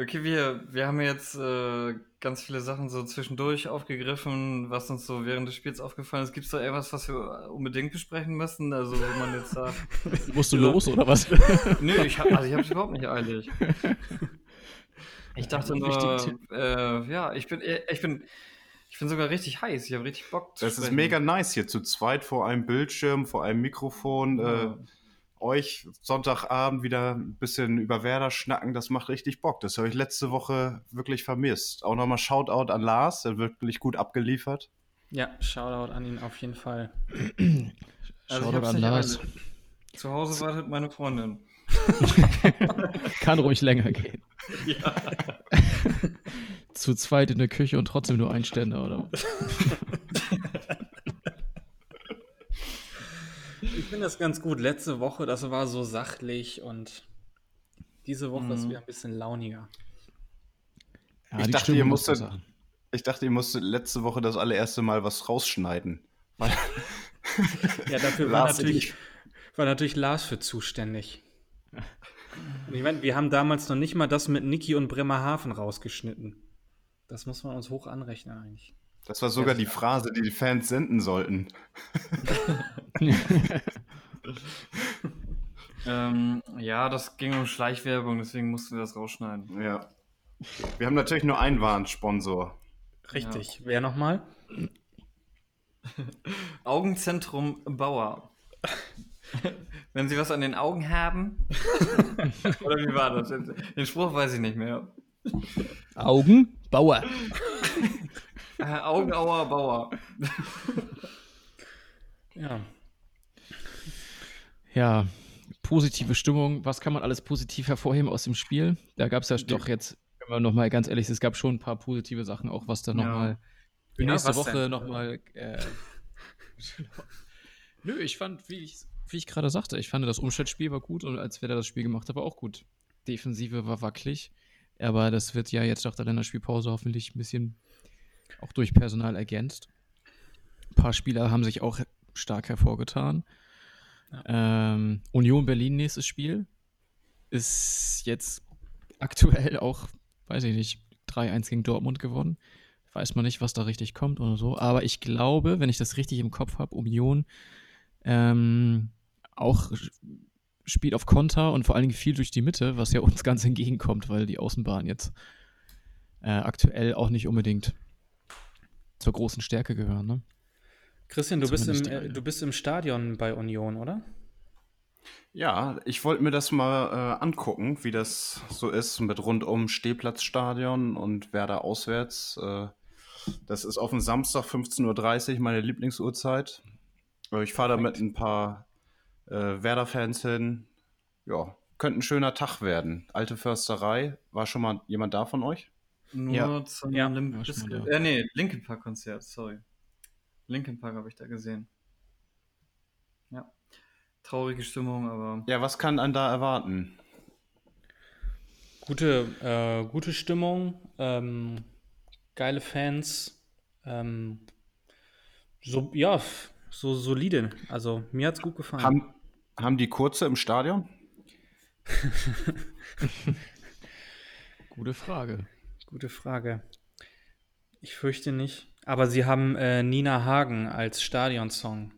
Okay, wir, wir haben jetzt äh, ganz viele Sachen so zwischendurch aufgegriffen, was uns so während des Spiels aufgefallen ist. Gibt es da etwas, was wir unbedingt besprechen müssen? Also, wo man jetzt sagt, Musst du los oder was? nö, ich hab, also ich habe es überhaupt nicht eilig. Ich dachte nur, äh, ja, ich bin, ich bin, ich bin sogar richtig heiß. Ich habe richtig Bock zu Das ist sprechen. mega nice hier zu zweit vor einem Bildschirm, vor einem Mikrofon. Äh, Ja. Euch Sonntagabend wieder ein bisschen über Werder schnacken, das macht richtig Bock. Das habe ich letzte Woche wirklich vermisst. Auch nochmal Shoutout an Lars, der wird wirklich gut abgeliefert. Ja, Shoutout an ihn auf jeden Fall. Also Shoutout an Lars. Zu Hause wartet meine Freundin. Kann ruhig länger gehen. Ja. Zu zweit in der Küche und trotzdem nur ein Ständer, oder? Ich finde das ganz gut. Letzte Woche, das war so sachlich und diese Woche ist Mhm. wieder ein bisschen launiger. Ja, Ich dachte, musstet-. Ich dachte, ihr musstet letzte Woche das allererste Mal was rausschneiden. Weil Ja, dafür war natürlich, war natürlich Lars für zuständig. Und ich meine, wir haben damals noch nicht mal das mit Niki und Bremerhaven rausgeschnitten. Das muss man uns hoch anrechnen eigentlich. Das war sogar die Phrase, die die Fans senden sollten. Ähm, ja, das ging um Schleichwerbung, deswegen mussten wir das rausschneiden. Ja. Wir haben natürlich nur einen Warnsponsor. Richtig. Wer nochmal? Augenzentrum Bauer. Wenn Sie was an den Augen haben. Oder wie war das? Den Spruch weiß ich nicht mehr. Augen, Bauer. Äh, Augenauer Bauer. Ja. Ja, positive Stimmung. Was kann man alles positiv hervorheben aus dem Spiel? Da gab es ja doch jetzt, wenn wir nochmal ganz ehrlich sind, es gab schon ein paar positive Sachen, auch was da Ja. nochmal für Ja, nächste was Woche nochmal. Äh, Nö, ich fand, wie ich, wie ich gerade sagte, ich fand das Umschaltspiel war gut und als wer da das Spiel gemacht hat, war auch gut. Defensive war wackelig, aber das wird ja jetzt nach der Länderspielpause hoffentlich ein bisschen auch durch Personal ergänzt. Ein paar Spieler haben sich auch stark hervorgetan. Ähm, Union Berlin nächstes Spiel ist jetzt aktuell auch, weiß ich nicht, 3-1 gegen Dortmund gewonnen. weiß man nicht, was da richtig kommt oder so. Aber ich glaube, wenn ich das richtig im Kopf habe, Union ähm, auch spielt auf Konter und vor allen Dingen viel durch die Mitte, was ja uns ganz entgegenkommt, weil die Außenbahn jetzt äh, aktuell auch nicht unbedingt zur großen Stärke gehören. Ne? Christian, du bist, im, äh, du bist im Stadion bei Union, oder? Ja, ich wollte mir das mal äh, angucken, wie das so ist mit rundum Stehplatzstadion und Werder auswärts. Äh, das ist auf dem Samstag 15.30 Uhr meine Lieblingsuhrzeit. Äh, ich fahre da mit ein paar äh, Werder-Fans hin. Ja, könnte ein schöner Tag werden. Alte Försterei. War schon mal jemand da von euch? Nur Ja. zum Ja, Limp Bizkit- da. Äh, nee, Linkin Park Konzert, sorry. Linkin Park habe ich da gesehen. Ja. Traurige Stimmung, aber Ja, was kann einen da erwarten? Gute, äh, gute Stimmung, ähm, geile Fans, ähm, so, ja, so solide. Also mir hat's gut gefallen. Haben, haben die Kurze im Stadion? Gute Frage. Gute Frage. Ich fürchte nicht. Aber sie haben äh, Nina Hagen als Stadionsong.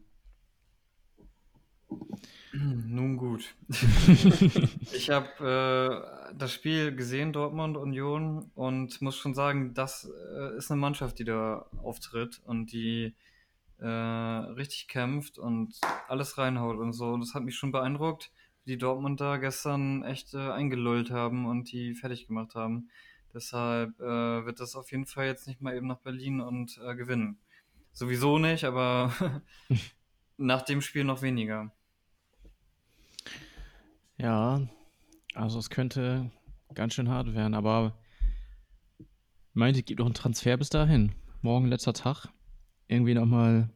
nun gut. ich habe äh, das Spiel gesehen, Dortmund Union, und muss schon sagen, das äh, ist eine Mannschaft, die da auftritt und die äh, richtig kämpft und alles reinhaut und so. Und das hat mich schon beeindruckt, wie die Dortmund da gestern echt äh, eingelullt haben und die fertig gemacht haben. Deshalb äh, wird das auf jeden Fall jetzt nicht mal eben nach Berlin und äh, gewinnen. Sowieso nicht, aber nach dem Spiel noch weniger. Ja, also es könnte ganz schön hart werden, aber meint ihr, gibt noch einen Transfer bis dahin? Morgen letzter Tag. Irgendwie nochmal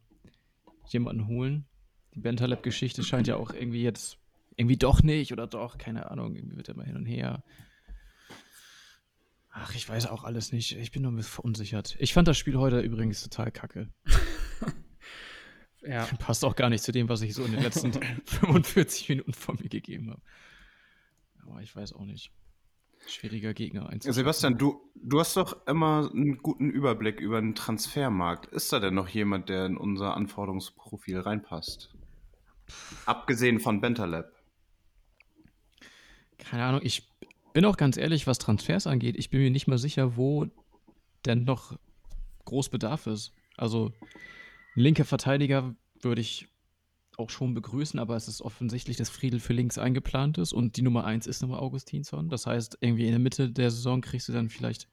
jemanden holen. Die Bentaleb-Geschichte scheint ja auch irgendwie jetzt, irgendwie doch nicht oder doch, keine Ahnung, irgendwie wird immer hin und her. Ach, ich weiß auch alles nicht. Ich bin nur ein bisschen verunsichert. Ich fand das Spiel heute übrigens total kacke. Ja. Passt auch gar nicht zu dem, was ich so in den letzten 45 Minuten von mir gegeben habe. Aber ich weiß auch nicht. Schwieriger Gegner. Sebastian, du, du hast doch immer einen guten Überblick über den Transfermarkt. Ist da denn noch jemand, der in unser Anforderungsprofil reinpasst? Abgesehen von Bentaleb. Keine Ahnung, ich bin auch ganz ehrlich, was Transfers angeht, ich bin mir nicht mal sicher, wo denn noch groß Bedarf ist. Also, linke Verteidiger würde ich auch schon begrüßen, aber es ist offensichtlich, dass Friedel für links eingeplant ist und die Nummer 1 ist nochmal Augustinsson. Das heißt, irgendwie in der Mitte der Saison kriegst du dann vielleicht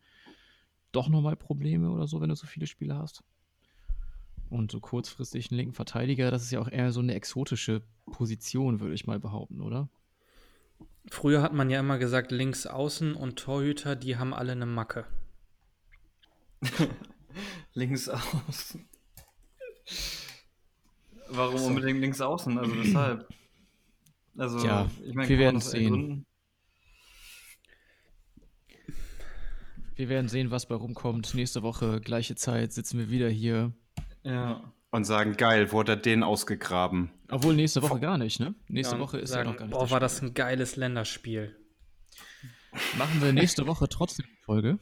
doch nochmal Probleme oder so, wenn du so viele Spiele hast. Und so kurzfristig einen linken Verteidiger, das ist ja auch eher so eine exotische Position, würde ich mal behaupten, oder? Früher hat man ja immer gesagt, links außen und Torhüter, die haben alle eine Macke. Links außen. Warum unbedingt links außen? Also weshalb? Also, Tja, ich meine, wir werden sehen. Wir werden sehen, was bei rumkommt. Nächste Woche, gleiche Zeit, sitzen wir wieder hier. Ja. Und sagen, geil, wurde er den ausgegraben. Obwohl nächste Woche gar nicht, ne? Nächste Ja, Woche ist sagen, ja noch gar nicht. Boah, das war das ein geiles Länderspiel. Spiel. Machen wir nächste Woche trotzdem die Folge.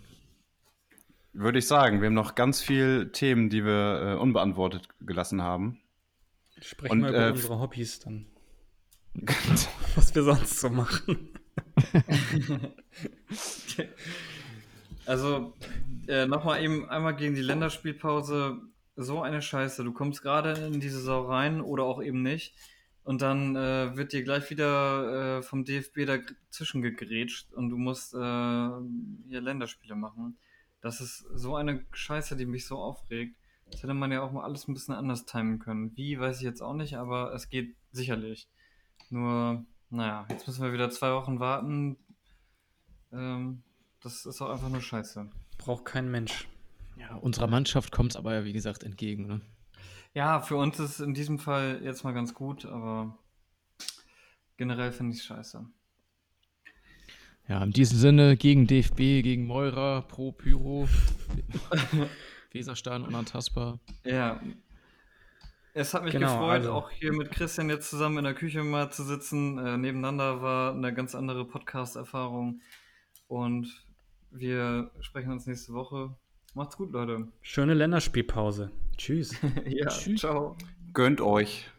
Würde ich sagen, wir haben noch ganz viele Themen, die wir äh, unbeantwortet gelassen haben. Sprechen Und, wir über äh, unsere Hobbys dann. Was wir sonst so machen. Also, äh, nochmal eben einmal gegen die Länderspielpause. So eine Scheiße. Du kommst gerade in die Saison rein oder auch eben nicht. Und dann äh, wird dir gleich wieder äh, vom DFB dazwischen gegrätscht und du musst äh, hier Länderspiele machen. Das ist so eine Scheiße, die mich so aufregt. Das hätte man ja auch mal alles ein bisschen anders timen können. Wie, weiß ich jetzt auch nicht, aber es geht sicherlich. Nur, naja, jetzt müssen wir wieder zwei Wochen warten. Ähm, das ist auch einfach nur Scheiße. Braucht kein Mensch. Ja, unserer Mannschaft kommt es aber ja, wie gesagt, entgegen. Ne? Ja, für uns ist es in diesem Fall jetzt mal ganz gut, aber generell finde ich es scheiße. Ja, in diesem Sinne, gegen DFB, gegen Meurer, pro Pyro, Weserstahn unantastbar. Ja. Es hat mich Genau, gefreut, also- auch hier mit Christian jetzt zusammen in der Küche mal zu sitzen. Äh, nebeneinander war eine ganz andere Podcast-Erfahrung. Und wir sprechen uns nächste Woche. Macht's gut, Leute. Schöne Länderspielpause. Tschüss. ja, ciao. Gönnt euch.